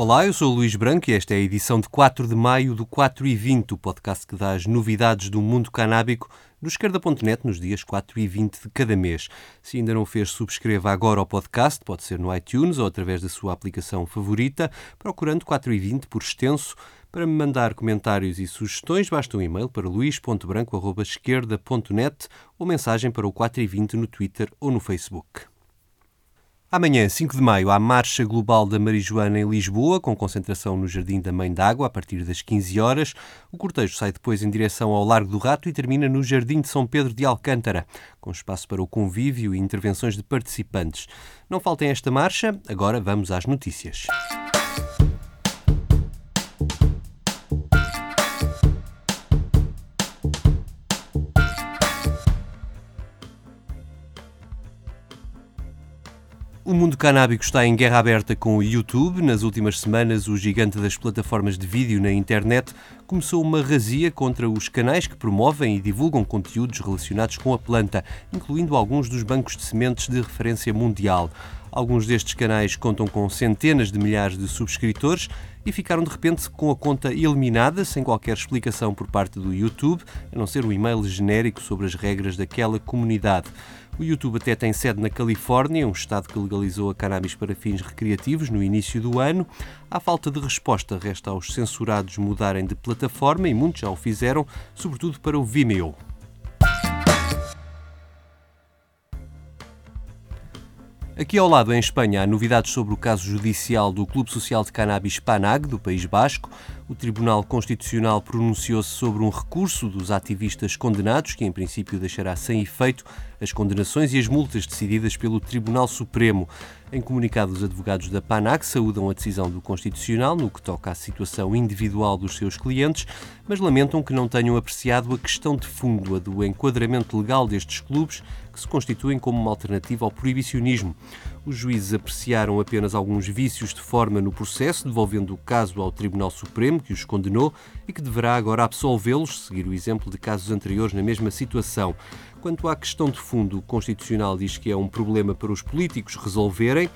Olá, eu sou o Luís Branco e esta é a edição de 4 de maio do 4 e 20, o podcast que dá as novidades do mundo canábico no esquerda.net nos dias 4 e 20 de cada mês. Se ainda não fez, subscreva agora o podcast, pode ser no iTunes ou através da sua aplicação favorita, procurando 4 e 20 por extenso. Para me mandar comentários e sugestões, basta um e-mail para luís.branco.esquerda.net ou mensagem para o 4 e 20 no Twitter ou no Facebook. Amanhã, 5 de maio, há Marcha Global da Marijuana em Lisboa, com concentração no Jardim da Mãe d'Água, a partir das 15 horas. O cortejo sai depois em direção ao Largo do Rato e termina no Jardim de São Pedro de Alcântara, com espaço para o convívio e intervenções de participantes. Não faltem esta marcha, agora vamos às notícias. O mundo canábico está em guerra aberta com o YouTube. Nas últimas semanas, o gigante das plataformas de vídeo na internet começou uma razia contra os canais que promovem e divulgam conteúdos relacionados com a planta, incluindo alguns dos bancos de sementes de referência mundial. Alguns destes canais contam com centenas de milhares de subscritores e ficaram de repente com a conta eliminada, sem qualquer explicação por parte do YouTube, a não ser um e-mail genérico sobre as regras daquela comunidade. O YouTube até tem sede na Califórnia, um estado que legalizou a cannabis para fins recreativos no início do ano. À falta de resposta, resta aos censurados mudarem de plataforma e muitos já o fizeram, sobretudo para o Vimeo. Aqui ao lado, em Espanha, há novidades sobre o caso judicial do Clube Social de Cannabis PANAG, do País Basco. O Tribunal Constitucional pronunciou-se sobre um recurso dos ativistas condenados, que em princípio deixará sem efeito as condenações e as multas decididas pelo Tribunal Supremo. Em comunicado, os advogados da PANAC saúdam a decisão do Constitucional no que toca à situação individual dos seus clientes, mas lamentam que não tenham apreciado a questão de fundo, a do enquadramento legal destes clubes, que se constituem como uma alternativa ao proibicionismo. Os juízes apreciaram apenas alguns vícios de forma no processo, devolvendo o caso ao Tribunal Supremo, que os condenou e que deverá agora absolvê-los, seguir o exemplo de casos anteriores na mesma situação. Quanto à questão de fundo, o Constitucional diz que é um problema para os políticos resolverem.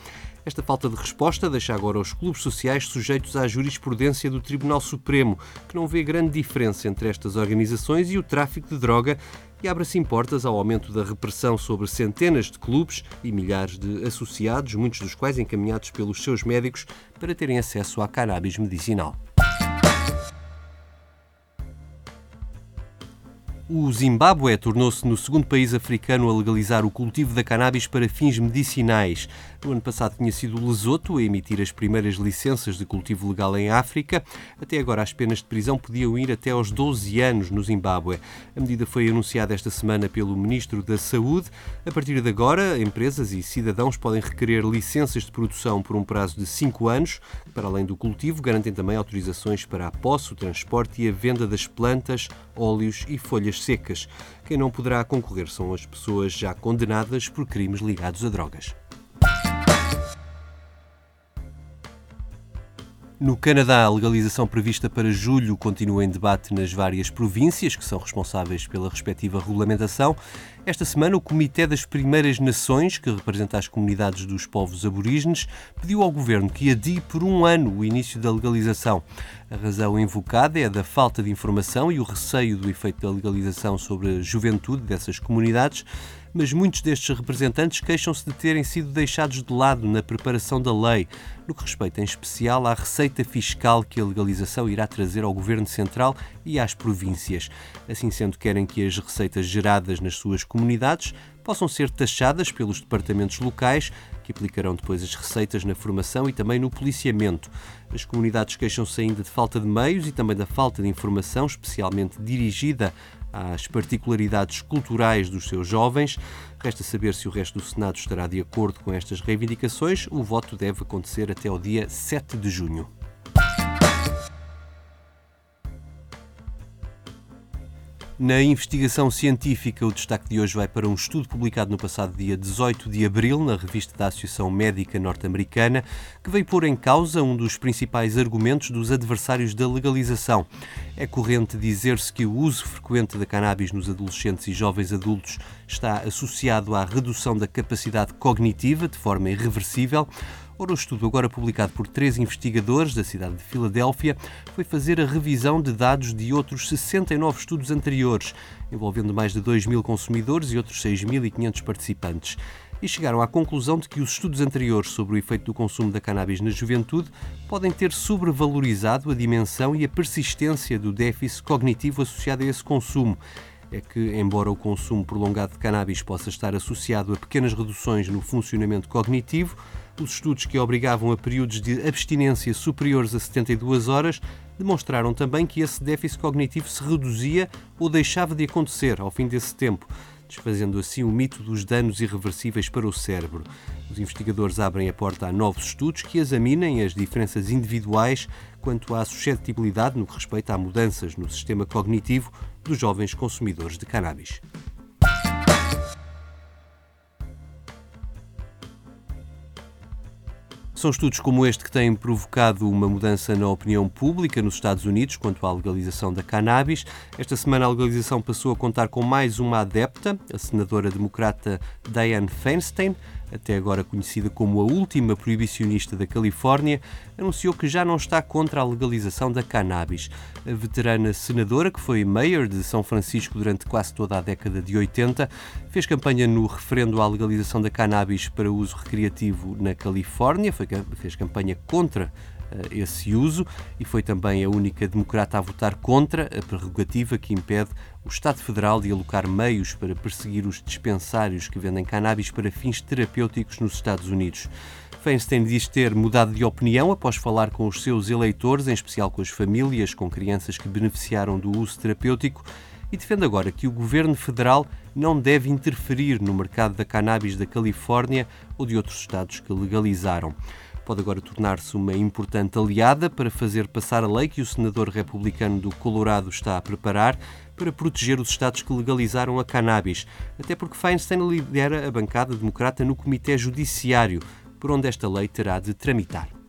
Esta falta de resposta deixa agora os clubes sociais sujeitos à jurisprudência do Tribunal Supremo, que não vê grande diferença entre estas organizações e o tráfico de droga e abre assim portas ao aumento da repressão sobre centenas de clubes e milhares de associados, muitos dos quais encaminhados pelos seus médicos para terem acesso à cannabis medicinal. O Zimbábue tornou-se no segundo país africano a legalizar o cultivo da cannabis para fins medicinais. No ano passado tinha sido Lesoto a emitir as primeiras licenças de cultivo legal em África. Até agora as penas de prisão podiam ir até aos 12 anos no Zimbábue. A medida foi anunciada esta semana pelo Ministro da Saúde. A partir de agora, empresas e cidadãos podem requerer licenças de produção por um prazo de 5 anos. Para além do cultivo, garantem também autorizações para a posse, o transporte e a venda das plantas, óleos e folhas secas. Quem não poderá concorrer são as pessoas já condenadas por crimes ligados a drogas. No Canadá, a legalização prevista para julho continua em debate nas várias províncias que são responsáveis pela respectiva regulamentação. Esta semana, o Comitê das Primeiras Nações, que representa as comunidades dos povos aborígenes, pediu ao governo que adie por um ano o início da legalização. A razão invocada é a da falta de informação e o receio do efeito da legalização sobre a juventude dessas comunidades mas muitos destes representantes queixam-se de terem sido deixados de lado na preparação da lei, no que respeita em especial à receita fiscal que a legalização irá trazer ao Governo Central e às províncias. Assim sendo, querem que as receitas geradas nas suas comunidades possam ser taxadas pelos departamentos locais, que aplicarão depois as receitas na formação e também no policiamento. As comunidades queixam-se ainda de falta de meios e também da falta de informação, especialmente dirigida às particularidades culturais dos seus jovens. Resta saber se o resto do Senado estará de acordo com estas reivindicações. O voto deve acontecer até o dia 7 de junho. Na investigação científica, o destaque de hoje vai para um estudo publicado no passado dia 18 de abril na revista da Associação Médica Norte-Americana, que veio pôr em causa um dos principais argumentos dos adversários da legalização. É corrente dizer-se que o uso frequente da cannabis nos adolescentes e jovens adultos está associado à redução da capacidade cognitiva de forma irreversível Ora, o estudo, agora publicado por três investigadores da cidade de Filadélfia, foi fazer a revisão de dados de outros 69 estudos anteriores, envolvendo mais de 2 mil consumidores e outros 6.500 participantes e chegaram à conclusão de que os estudos anteriores sobre o efeito do consumo da cannabis na juventude podem ter sobrevalorizado a dimensão e a persistência do déficit cognitivo associado a esse consumo. É que, embora o consumo prolongado de cannabis possa estar associado a pequenas reduções no funcionamento cognitivo, os estudos que obrigavam a períodos de abstinência superiores a 72 horas demonstraram também que esse déficit cognitivo se reduzia ou deixava de acontecer ao fim desse tempo desfazendo assim o mito dos danos irreversíveis para o cérebro. Os investigadores abrem a porta a novos estudos que examinem as diferenças individuais quanto à suscetibilidade no que respeita a mudanças no sistema cognitivo dos jovens consumidores de cannabis. São estudos como este que têm provocado uma mudança na opinião pública nos Estados Unidos quanto à legalização da cannabis. Esta semana a legalização passou a contar com mais uma adepta, a senadora democrata Dianne Feinstein, até agora conhecida como a última proibicionista da Califórnia, anunciou que já não está contra a legalização da cannabis. A veterana senadora, que foi mayor de São Francisco durante quase toda a década de 80, fez campanha no referendo à legalização da cannabis para uso recreativo na Califórnia, fez campanha contra esse uso e foi também a única democrata a votar contra a prerrogativa que impede o Estado Federal de alocar meios para perseguir os dispensários que vendem cannabis para fins terapêuticos nos Estados Unidos. Feinstein diz ter mudado de opinião após falar com os seus eleitores, em especial com as famílias com crianças que beneficiaram do uso terapêutico, e defende agora que o governo federal não deve interferir no mercado da cannabis da Califórnia ou de outros estados que legalizaram pode agora tornar-se uma importante aliada para fazer passar a lei que o senador republicano do Colorado está a preparar para proteger os estados que legalizaram a cannabis, até porque Feinstein lidera a bancada democrata no Comitê Judiciário, por onde esta lei terá de tramitar.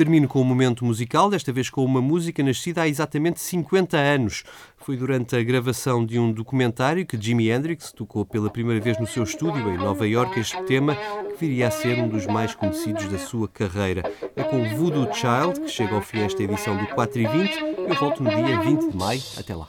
Termino com um momento musical, desta vez com uma música nascida há exatamente 50 anos. Foi durante a gravação de um documentário que Jimi Hendrix tocou pela primeira vez no seu estúdio em Nova York este tema, que viria a ser um dos mais conhecidos da sua carreira. É com Voodoo Child que chega ao fim esta edição do 4 e 20. Eu volto no dia 20 de maio. Até lá.